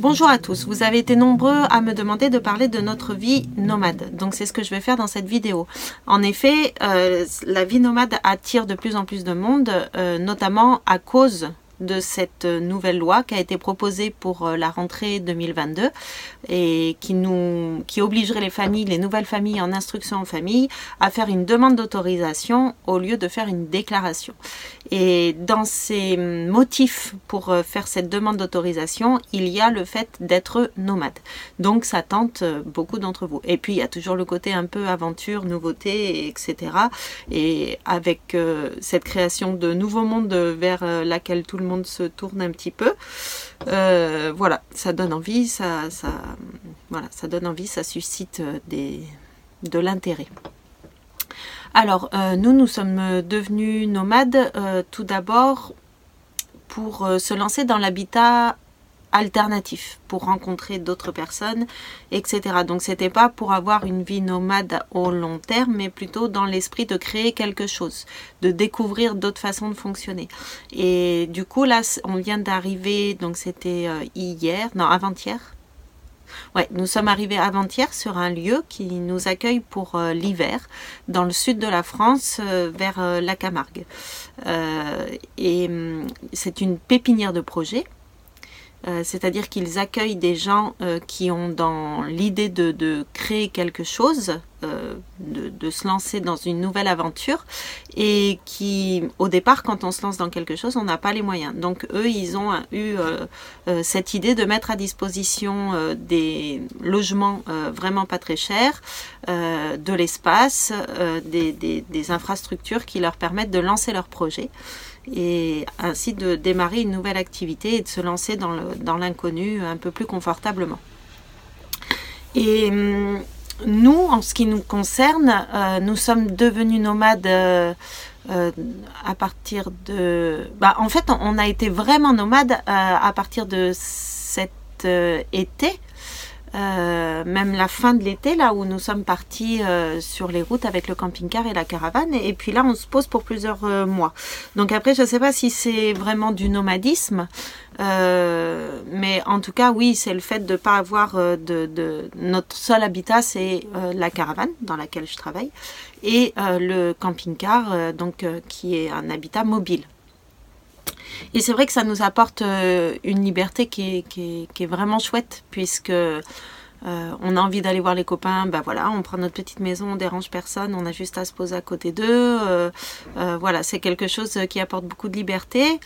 Bonjour à tous, vous avez été nombreux à me demander de parler de notre vie nomade. Donc c'est ce que je vais faire dans cette vidéo. En effet, euh, la vie nomade attire de plus en plus de monde, euh, notamment à cause de cette nouvelle loi qui a été proposée pour euh, la rentrée 2022 et qui nous qui obligerait les familles, les nouvelles familles en instruction en famille à faire une demande d'autorisation au lieu de faire une déclaration. Et dans ces motifs pour euh, faire cette demande d'autorisation, il y a le fait d'être nomade. Donc ça tente euh, beaucoup d'entre vous. Et puis il y a toujours le côté un peu aventure, nouveauté, etc. Et avec cette création de nouveaux mondes vers laquelle tout le monde se tourne un petit peu. Euh, voilà, ça donne envie, ça, ça, voilà, ça donne envie, ça suscite euh, des, de l'intérêt. Alors, euh, nous, nous sommes devenus nomades tout d'abord pour se lancer dans l'habitat alternatif pour rencontrer d'autres personnes, etc. Donc c'était pas pour avoir une vie nomade au long terme, mais plutôt dans l'esprit de créer quelque chose, de découvrir d'autres façons de fonctionner. Et du coup là, on vient d'arriver, donc c'était euh, hier, non avant-hier. Ouais, nous sommes arrivés avant-hier sur un lieu qui nous accueille pour euh, l'hiver dans le sud de la France, euh, vers la Camargue. et hum, c'est une pépinière de projet euh, c'est-à-dire qu'ils accueillent des gens euh, qui ont dans l'idée de, créer quelque chose, euh, de, se lancer dans une nouvelle aventure, et qui, au départ, quand on se lance dans quelque chose, on n'a pas les moyens. Donc eux, ils ont eu cette idée de mettre à disposition des logements vraiment pas très chers, de l'espace, des, des infrastructures qui leur permettent de lancer leur projet et ainsi de démarrer une nouvelle activité et de se lancer dans l'inconnu un peu plus confortablement. Et hum, nous, en ce qui nous concerne, euh, nous sommes devenus nomades euh, euh, à partir de... Bah, en fait, on a été vraiment nomades à partir de cet été. Euh, même la fin de l'été, là où nous sommes partis euh, sur les routes avec le camping-car et la caravane. Et puis là, on se pose pour plusieurs euh, mois. Donc après, je ne sais pas si c'est vraiment du nomadisme. mais en tout cas, oui, c'est le fait de ne pas avoir de, de, Notre seul habitat, c'est la caravane dans laquelle je travaille. Et le camping-car, donc qui est un habitat mobile. Et c'est vrai que ça nous apporte euh, une liberté qui est, vraiment chouette, puisque euh, on a envie d'aller voir les copains, ben voilà, on prend notre petite maison, on dérange personne, on a juste à se poser à côté d'eux. Euh, voilà, c'est quelque chose qui apporte beaucoup de liberté,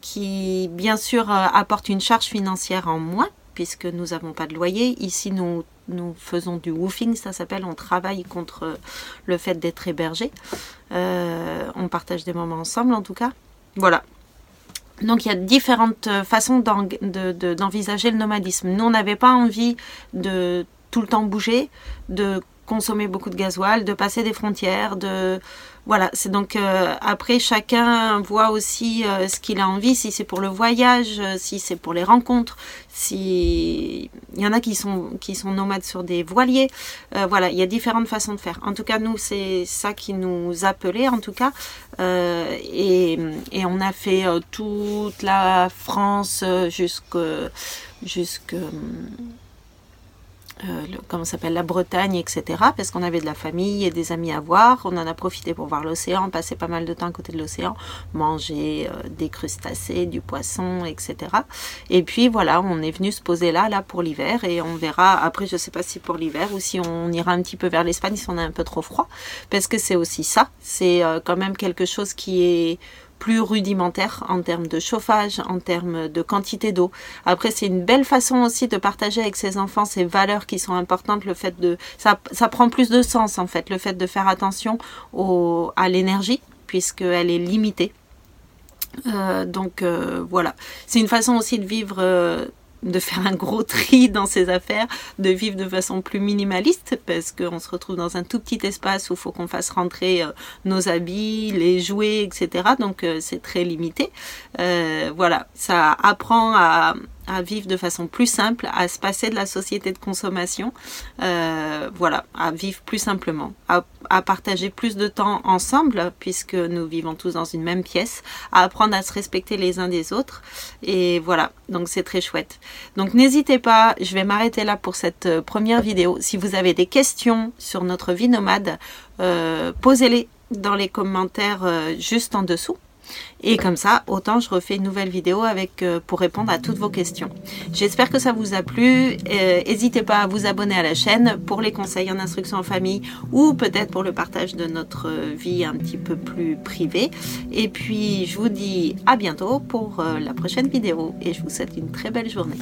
qui bien sûr apporte une charge financière en moins, puisque nous n'avons pas de loyer. Ici, nous, nous faisons du woofing, ça s'appelle, on travaille contre le fait d'être hébergé. on partage des moments ensemble en tout cas. Voilà, donc il y a différentes euh, façons d'envisager le nomadisme. Nous, on n'avait pas envie de tout le temps bouger, de consommer beaucoup de gasoil, de passer des frontières, de voilà, c'est donc euh, après chacun voit aussi euh, ce qu'il a envie, si c'est pour le voyage, euh, si c'est pour les rencontres, si il y en a qui sont qui sont nomades sur des voiliers, voilà, il y a différentes façons de faire. En tout cas, nous c'est ça qui nous appelait en tout cas, et, et, on a fait toute la France jusque euh, comment s'appelle la Bretagne, etc. Parce qu'on avait de la famille et des amis à voir. On en a profité pour voir l'océan, passer pas mal de temps à côté de l'océan, manger euh, des crustacés, du poisson, etc. Et puis voilà, on est venu se poser là, là pour l'hiver et on verra. Après, je sais pas si pour l'hiver ou si on ira un petit peu vers l'Espagne si on a un peu trop froid, parce que c'est aussi ça. C'est euh, quand même quelque chose qui est plus rudimentaire en termes de chauffage, en termes de quantité d'eau. Après, c'est une belle façon aussi de partager avec ses enfants ces valeurs qui sont importantes. Le fait de, ça, ça prend plus de sens en fait, le fait de faire attention au, à l'énergie puisqu'elle est limitée. Euh, donc euh, voilà, c'est une façon aussi de vivre euh, de faire un gros tri dans ses affaires, de vivre de façon plus minimaliste parce qu'on se retrouve dans un tout petit espace où il faut qu'on fasse rentrer euh, nos habits, les jouets, etc. Donc euh, c'est très limité. Euh, voilà, ça apprend à, à vivre de façon plus simple, à se passer de la société de consommation, euh, voilà, à vivre plus simplement, à, partager plus de temps ensemble, puisque nous vivons tous dans une même pièce, à apprendre à se respecter les uns des autres. Et voilà, donc c'est très chouette. Donc n'hésitez pas, je vais m'arrêter là pour cette euh, première vidéo. Si vous avez des questions sur notre vie nomade, euh, posez-les dans les commentaires juste en dessous. Et comme ça, autant je refais une nouvelle vidéo euh, pour répondre à toutes vos questions. J'espère que ça vous a plu. Euh, n'hésitez pas à vous abonner à la chaîne pour les conseils en instruction en famille ou peut-être pour le partage de notre vie un petit peu plus privée. Et puis, je vous dis à bientôt pour euh, la prochaine vidéo et je vous souhaite une très belle journée.